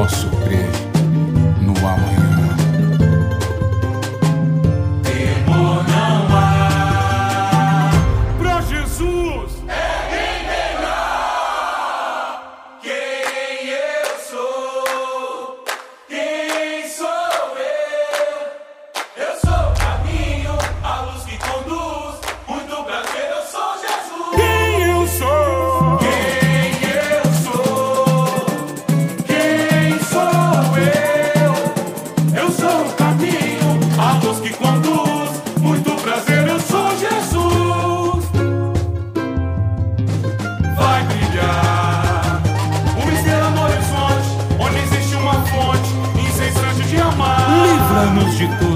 nosso. anos de.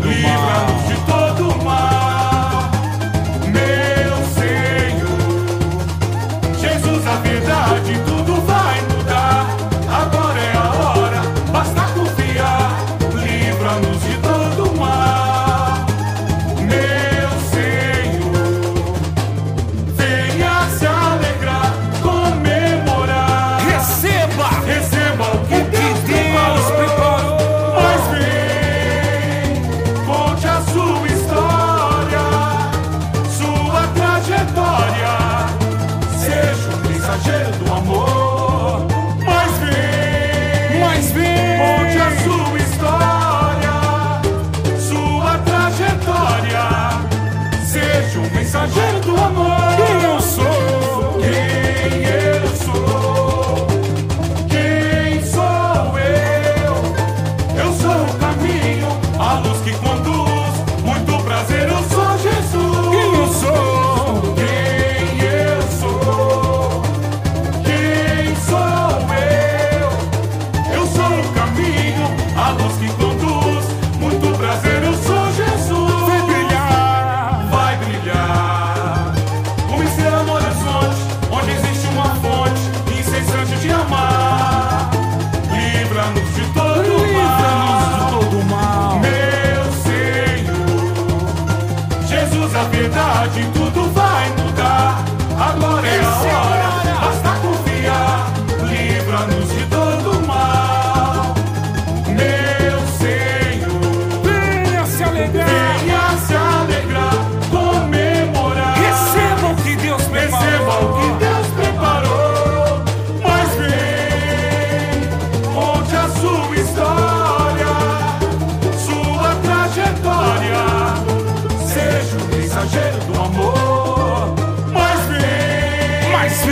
somebody.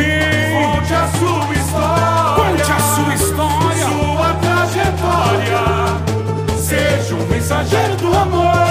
fim. Conte a sua história. Sua história. Sua trajetória. Seja um mensageiro do amor.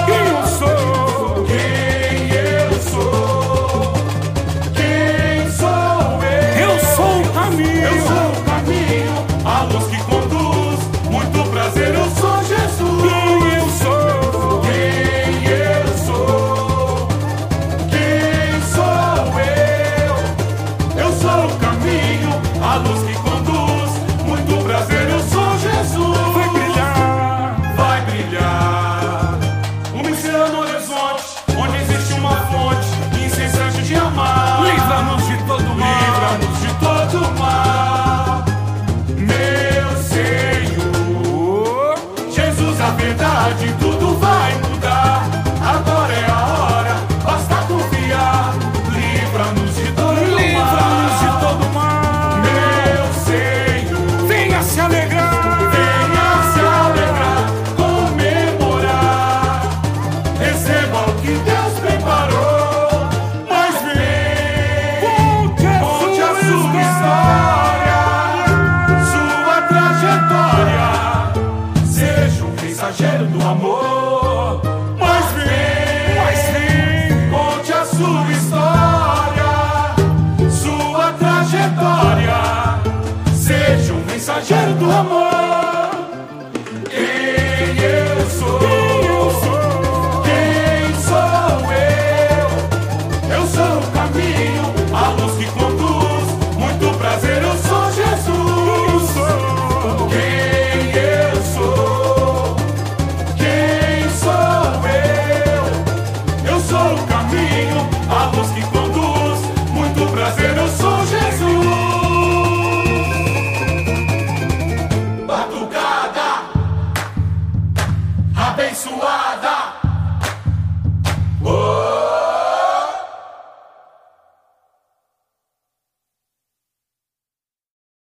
abençoada.